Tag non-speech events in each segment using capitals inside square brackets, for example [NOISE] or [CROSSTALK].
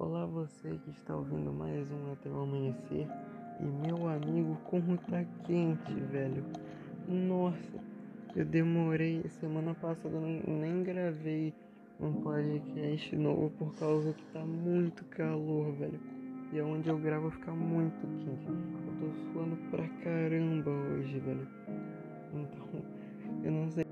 Olá você que está ouvindo mais um Até o Amanhecer. E meu amigo, como tá quente, velho. Nossa, eu demorei, semana passada eu nem, gravei um podcast novo por causa que tá muito calor, velho. E aonde eu gravo fica muito quente. Eu tô suando pra caramba hoje, velho. Então, [LAUGHS] eu não sei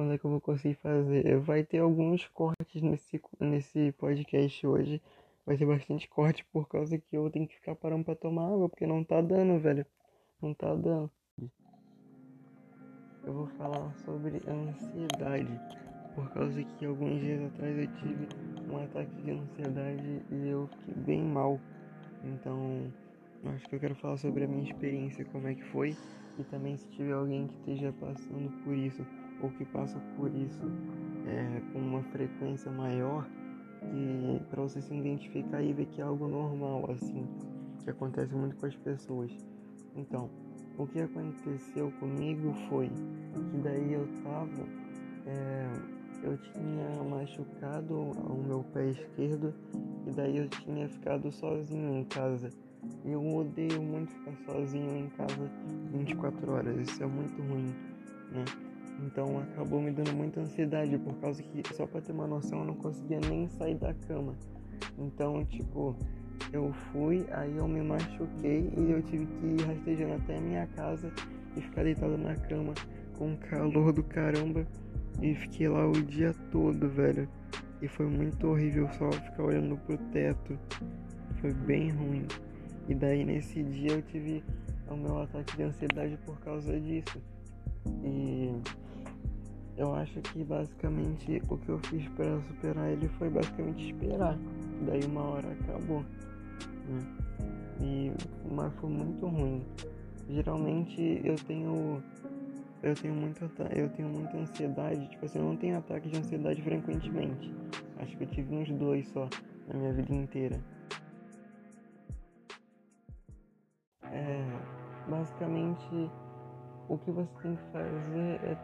quando é que eu vou conseguir fazer. Vai ter alguns cortes nesse, nesse podcast hoje. Vai ter bastante corte por causa que eu tenho que ficar parando pra tomar água, porque não tá dando, velho. Não tá dando. Eu vou falar sobre ansiedade. Por causa que alguns dias atrás eu tive um ataque de ansiedade e eu fiquei bem mal. Então, acho que eu quero falar sobre a minha experiência, como é que foi. E também se tiver alguém que esteja passando por isso ou que passa por isso é, com uma frequência maior e para você se identificar e ver que é algo normal assim que acontece muito com as pessoas. Então o que aconteceu comigo foi que daí eu tava é, eu tinha machucado o meu pé esquerdo e daí eu tinha ficado sozinho em casa. Eu odeio muito ficar sozinho em casa 24 horas isso é muito ruim né então acabou me dando muita ansiedade por causa que, só pra ter uma noção, eu não conseguia nem sair da cama. Então, tipo, eu fui, aí eu me machuquei e eu tive que ir rastejando até a minha casa e ficar deitado na cama com calor do caramba. E fiquei lá o dia todo, velho. E foi muito horrível só ficar olhando pro teto. Foi bem ruim. E daí nesse dia eu tive o meu ataque de ansiedade por causa disso. E eu acho que basicamente o que eu fiz para superar ele foi basicamente esperar. Daí uma hora acabou. Né? E mas foi muito ruim. Geralmente eu tenho eu tenho muita eu tenho muita ansiedade, tipo assim, eu não tenho ataque de ansiedade frequentemente. Acho que eu tive uns dois só na minha vida inteira. É, basicamente o que você tem que fazer é,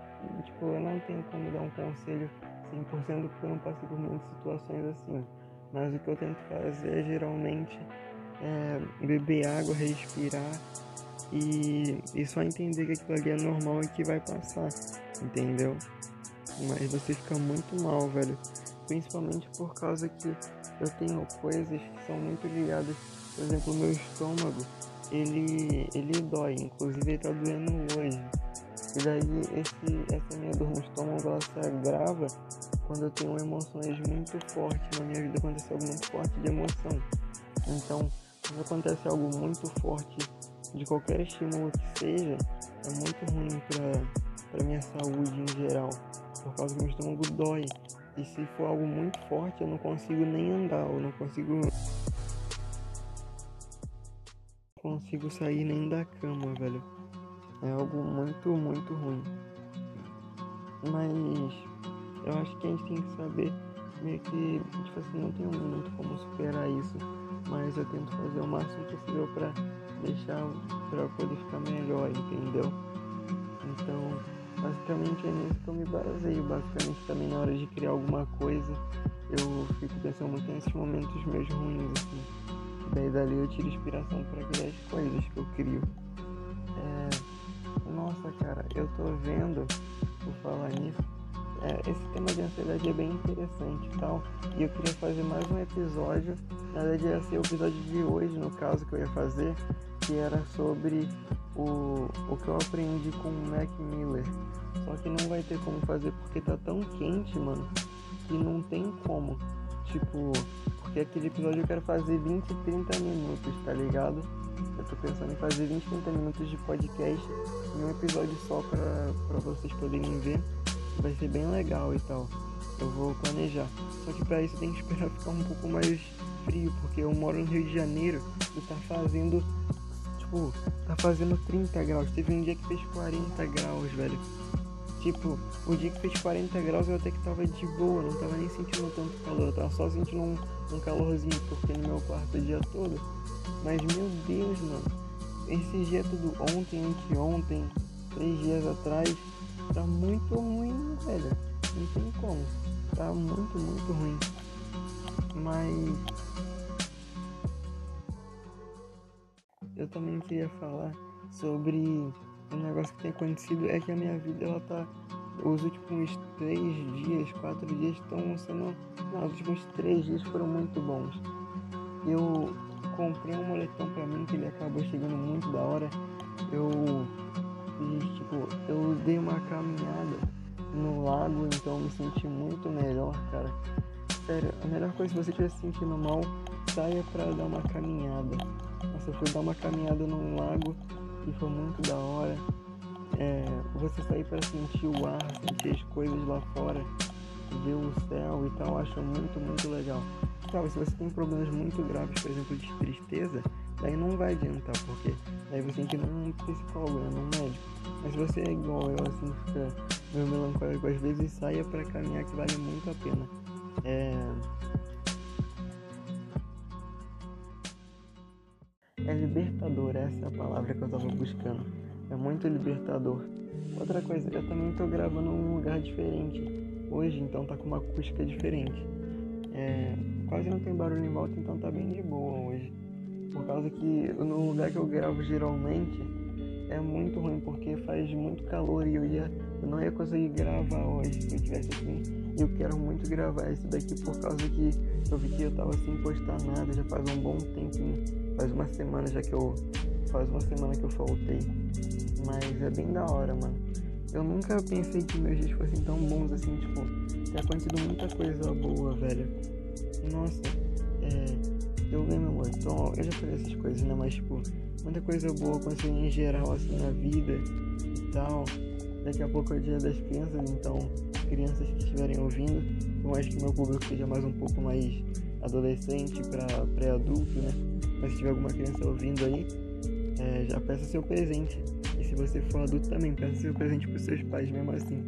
tipo, eu não tenho como dar um conselho 100% porque eu não passei por muitas situações assim. Mas o que eu tento fazer geralmente é beber água, respirar e, e só entender que aquilo ali é normal e que vai passar, entendeu? Mas você fica muito mal, velho. Principalmente por causa que eu tenho coisas que são muito ligadas, por exemplo, o meu estômago ele, ele dói, inclusive ele tá doendo hoje. E daí esse, essa minha dor no estômago ela se agrava quando eu tenho emoções muito fortes na minha vida, acontece algo muito forte de emoção. Então, quando acontece algo muito forte de qualquer estímulo que seja, é muito ruim para minha saúde em geral, por causa que meu estômago dói. E se for algo muito forte, eu não consigo nem andar, eu não consigo consigo sair nem da cama, velho. É algo muito, muito ruim. Mas eu acho que a gente tem que saber meio que, tipo assim, não tenho muito como superar isso. Mas eu tento fazer o máximo possível pra deixar, pra poder ficar melhor, entendeu? Então, basicamente é nisso que eu me baseio. Basicamente também na hora de criar alguma coisa, eu fico pensando muito nesses momentos meus ruins, assim. Daí dali eu tiro inspiração para criar as coisas que eu crio. É... Nossa, cara, eu tô vendo, por falar nisso, é, esse tema de ansiedade é bem interessante e tal. E eu queria fazer mais um episódio. Na verdade ia ser o episódio de hoje, no caso, que eu ia fazer, que era sobre o, o que eu aprendi com o Mac Miller. Só que não vai ter como fazer porque tá tão quente, mano, que não tem como. Tipo, porque aquele episódio eu quero fazer 20, 30 minutos, tá ligado? Eu tô pensando em fazer 20, 30 minutos de podcast em um episódio só pra, pra vocês poderem ver. Vai ser bem legal e tal. Eu vou planejar. Só que pra isso tem que esperar ficar um pouco mais frio, porque eu moro no Rio de Janeiro e tá fazendo. Tipo, tá fazendo 30 graus. Teve um dia que fez 40 graus, velho. Tipo, o dia que fez 40 graus eu até que tava de boa, não tava nem sentindo tanto calor, eu tava só sentindo um, um calorzinho porque no meu quarto o dia todo. Mas meu Deus, mano, esse dia tudo ontem, anteontem, três dias atrás, tá muito ruim, velho. Não tem como. tá muito, muito ruim. Mas eu também queria falar sobre um negócio que tem acontecido é que a minha vida ela tá os últimos três dias, quatro dias estão sendo. Não, os últimos três dias foram muito bons. Eu comprei um moletom pra mim que ele acabou chegando muito da hora. Eu tipo, eu dei uma caminhada no lago, então me senti muito melhor, cara. Sério, a melhor coisa se você estiver se sentindo mal, saia pra dar uma caminhada. Nossa, eu fui dar uma caminhada num lago e foi muito da hora. É, você sair para sentir o ar, sentir as coisas lá fora, ver o céu e tal, acho muito, muito legal. Claro, se você tem problemas muito graves, por exemplo, de tristeza, daí não vai adiantar, porque daí você tem que ir num psicólogo, né, num médico. Mas se você é igual eu, assim, fica meio melancólico às vezes, saia para caminhar que vale muito a pena. É... É libertador, essa é a palavra que eu tava buscando. É muito libertador. Outra coisa, eu também tô gravando num lugar diferente hoje, então tá com uma acústica diferente. É, quase não tem barulho em volta, então tá bem de boa hoje. Por causa que no lugar que eu gravo geralmente é muito ruim porque faz muito calor e eu, ia, eu não ia conseguir gravar hoje se eu tivesse assim. E eu quero muito gravar isso daqui por causa que eu vi que eu tava sem postar nada já faz um bom tempo, faz uma semana já que eu. Faz uma semana que eu faltei. Mas é bem da hora, mano. Eu nunca pensei que meus dias fossem tão bons assim, tipo, tem acontecido muita coisa boa, velho. Nossa, é, eu ganhei meu moletom, eu já falei essas coisas, né? Mas, tipo, muita coisa boa aconteceu em geral, assim, na vida e tal. Daqui a pouco é o dia das crianças, então, crianças que estiverem ouvindo, por mais que meu público seja mais um pouco mais adolescente para pré-adulto, né? Mas se tiver alguma criança ouvindo aí, é, já peça seu presente. E se você for adulto também, peça seu presente para seus pais mesmo assim,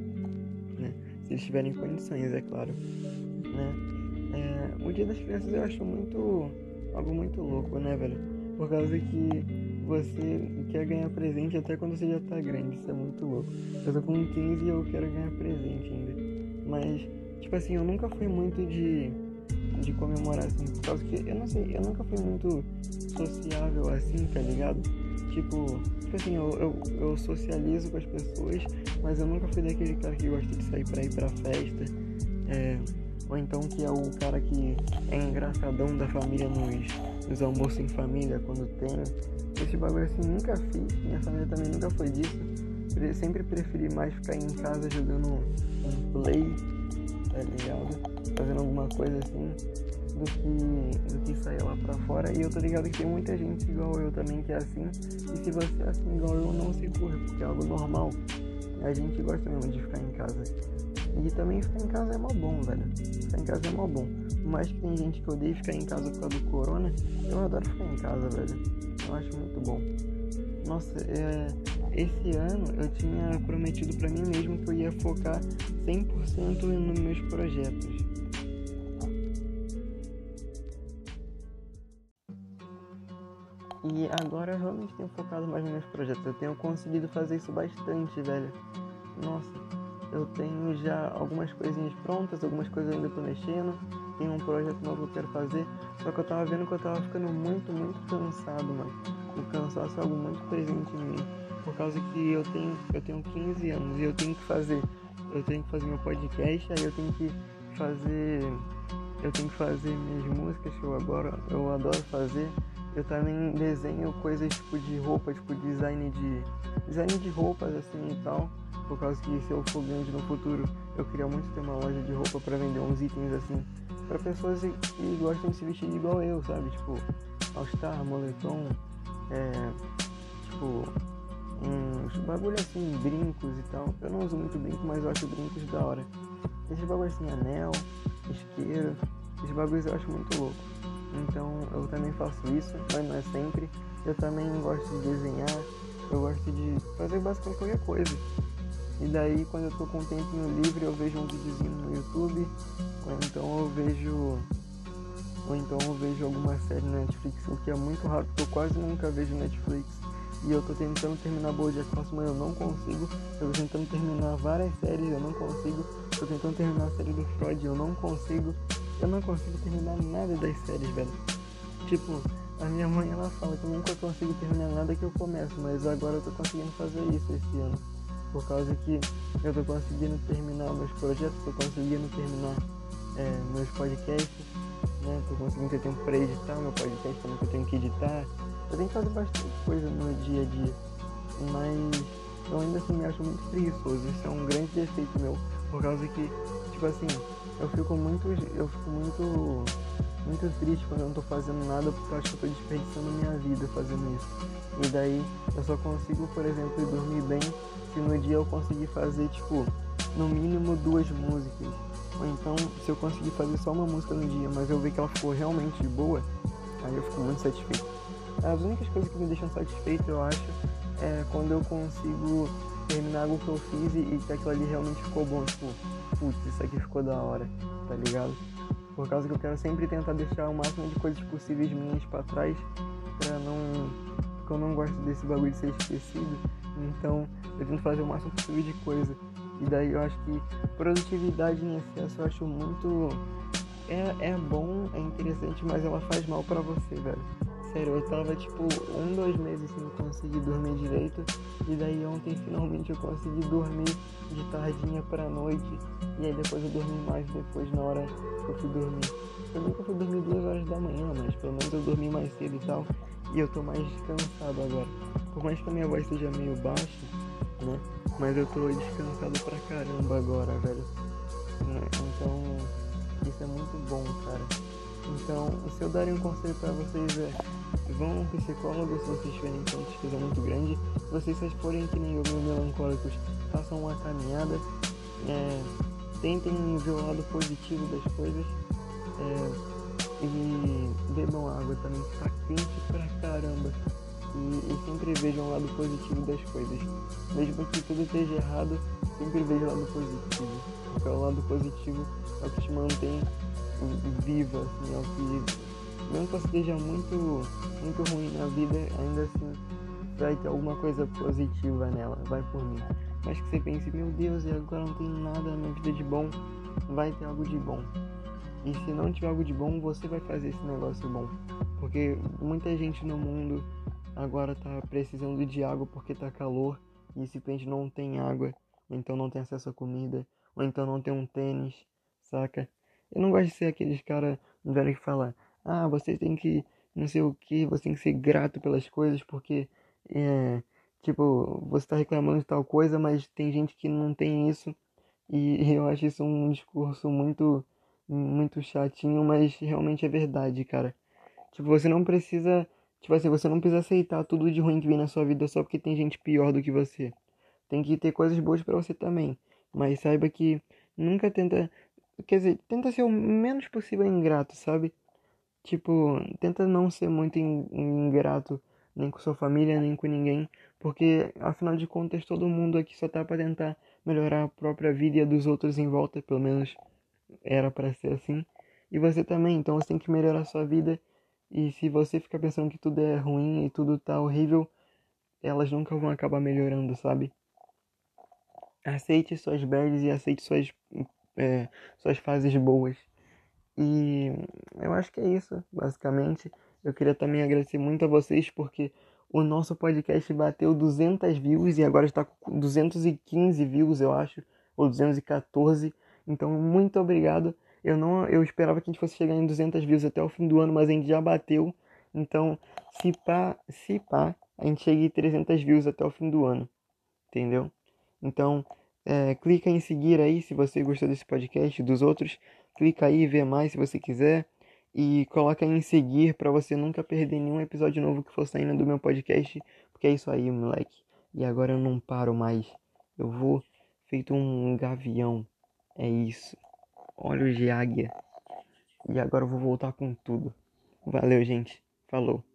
né? Se eles tiverem condições, é claro, né? É, o Dia das Crianças eu acho muito algo muito louco, né, velho? Por causa que você quer ganhar presente até quando você já tá grande, isso é muito louco. Eu tô com 15 e eu quero ganhar presente ainda. Mas, tipo assim, eu nunca fui muito de, de comemorar assim, por causa que, eu não sei, eu nunca fui muito sociável assim, tá ligado? Tipo, tipo assim, eu, eu, eu socializo com as pessoas, mas eu nunca fui daquele cara que gosta de sair pra ir pra festa. É, ou então que é o cara que é engraçadão da família nos, nos almoços em família, quando tem. Esse bagulho assim nunca fiz, minha família também nunca foi disso. Sempre preferi mais ficar em casa jogando um play, tá ligado? Fazendo alguma coisa assim, do que, do que sair lá pra fora. E eu tô ligado que tem muita gente igual eu também que é assim. E se você é assim igual eu, não se curra, porque é algo normal. A gente gosta mesmo de ficar em casa. E também ficar em casa é mó bom, velho. Ficar em casa é mó bom. Por mais que tem gente que odeia ficar em casa por causa do corona, eu adoro ficar em casa, velho. Eu acho muito bom. Nossa, é, esse ano eu tinha prometido para mim mesmo que eu ia focar 100% nos meus projetos. E agora eu realmente tenho focado mais nos meus projetos. Eu tenho conseguido fazer isso bastante, velho. Nossa, eu tenho já algumas coisinhas prontas, algumas coisas ainda tô mexendo. Tem um projeto novo que eu quero fazer. Só que eu tava vendo que eu tava ficando muito, muito cansado, mano. O cansaço é algo muito presente em mim. Por causa que eu tenho, eu tenho 15 anos e eu tenho que fazer. Eu tenho que fazer meu podcast, aí eu tenho que fazer. Eu tenho que fazer minhas músicas que eu agora eu adoro fazer. Eu também desenho coisas tipo de roupa, tipo design de. design de roupas assim e tal por causa que se eu for grande no futuro, eu queria muito ter uma loja de roupa para vender uns itens assim, para pessoas que gostam de se vestir igual eu, sabe? Tipo, All-Star, moletom, é, tipo, uns bagulho assim, brincos e tal. Eu não uso muito brinco, mas eu acho brincos da hora. Esses bagulhos assim, anel, isqueiro, esses bagulhos eu acho muito louco. Então eu também faço isso, mas não é sempre. Eu também gosto de desenhar, eu gosto de fazer basicamente qualquer coisa. E daí quando eu tô com um tempinho livre eu vejo um videozinho no YouTube, ou então eu vejo. Ou então eu vejo alguma série na Netflix, o que é muito raro, porque eu quase nunca vejo Netflix. E eu tô tentando terminar Bojack Horseman, eu não consigo. Eu tô tentando terminar várias séries, eu não consigo. tô tentando terminar a série do Freud, eu não consigo, eu não consigo terminar nada das séries, velho. Tipo, a minha mãe ela fala que eu nunca consigo terminar nada que eu começo, mas agora eu tô conseguindo fazer isso esse ano. Por causa que eu tô conseguindo terminar meus projetos, tô conseguindo terminar é, meus podcasts, né? Tô conseguindo ter tempo pra editar meu podcast também que eu tenho que editar. Eu tenho que fazer bastante coisa no dia a dia. Mas eu ainda assim me acho muito preguiçoso. Isso é um grande defeito meu. Por causa que, tipo assim, eu fico muito. Eu fico muito. Muito triste quando eu não tô fazendo nada porque eu acho que eu tô desperdiçando minha vida fazendo isso. E daí eu só consigo, por exemplo, dormir bem se no dia eu conseguir fazer, tipo, no mínimo duas músicas. Ou então, se eu conseguir fazer só uma música no dia, mas eu ver que ela ficou realmente boa, aí eu fico muito satisfeito. As únicas coisas que me deixam satisfeito, eu acho, é quando eu consigo terminar algo que eu fiz e, que aquilo ali realmente ficou bom. Tipo, putz, isso aqui ficou da hora, tá ligado? Por causa que eu quero sempre tentar deixar o máximo de coisas possíveis minhas para trás, pra não. Porque eu não gosto desse bagulho de ser esquecido. Então eu tento fazer o máximo possível de coisa. E daí eu acho que produtividade em excesso eu acho muito. É, é bom, é interessante, mas ela faz mal para você, velho. Sério, eu tava tipo um, dois meses sem conseguir dormir direito. E daí ontem finalmente eu consegui dormir de tardinha pra noite. E aí depois eu dormi mais depois na hora que eu fui dormir. Eu nunca fui dormir duas horas da manhã, mas pelo menos eu dormi mais cedo e tal. E eu tô mais descansado agora. Por mais que a minha voz seja meio baixa, né? Mas eu tô descansado pra caramba agora, velho. Né? Então, isso é muito bom, cara. Então, se eu darem um conselho pra vocês é vão ao psicólogo se vocês tiverem uma tristeza muito grande. Se vocês só forem que nem eu, melancólicos, façam uma caminhada. É, tentem ver o lado positivo das coisas. É, e bebam água também, tá quente pra caramba. E, e, sempre vejam o lado positivo das coisas. Mesmo que tudo esteja errado, sempre veja o lado positivo. Porque o lado positivo é o que te mantém viva, assim, é o que, mesmo que você esteja muito, muito ruim na vida, ainda assim vai ter alguma coisa positiva nela, vai por mim. Mas que você pense, meu Deus, e agora não tem nada na minha vida de bom, vai ter algo de bom. E se não tiver algo de bom, você vai fazer esse negócio bom. Porque muita gente no mundo agora tá precisando de água porque tá calor e simplesmente não tem água, ou então não tem acesso a comida, ou então não tem um tênis, saca? Eu não gosto de ser aqueles cara velho que fala, ah, você tem que não sei o que, você tem que ser grato pelas coisas porque é, tipo, você tá reclamando de tal coisa, mas tem gente que não tem isso. E [LAUGHS] eu acho isso um discurso muito muito chatinho, mas realmente é verdade, cara. Tipo, você não precisa Tipo assim, você não precisa aceitar tudo de ruim que vem na sua vida só porque tem gente pior do que você. Tem que ter coisas boas para você também. Mas saiba que nunca tenta. Quer dizer, tenta ser o menos possível ingrato, sabe? Tipo, tenta não ser muito ingrato nem com sua família, nem com ninguém. Porque, afinal de contas, todo mundo aqui só tá pra tentar melhorar a própria vida e a dos outros em volta. Pelo menos era para ser assim. E você também, então você tem que melhorar a sua vida e se você ficar pensando que tudo é ruim e tudo tá horrível, elas nunca vão acabar melhorando, sabe? Aceite suas bads e aceite suas, é, suas fases boas. E eu acho que é isso, basicamente. Eu queria também agradecer muito a vocês porque o nosso podcast bateu 200 views e agora está com 215 views, eu acho, ou 214. Então, muito obrigado. Eu não, eu esperava que a gente fosse chegar em 200 views até o fim do ano, mas a gente já bateu. Então, se pá, se pá, a gente chega em 300 views até o fim do ano. Entendeu? Então, é, clica em seguir aí se você gostou desse podcast, dos outros. Clica aí e vê mais se você quiser. E coloca em seguir para você nunca perder nenhum episódio novo que for saindo do meu podcast. Porque é isso aí, moleque. E agora eu não paro mais. Eu vou feito um gavião. É isso olhos de águia. E agora eu vou voltar com tudo. Valeu, gente. Falou.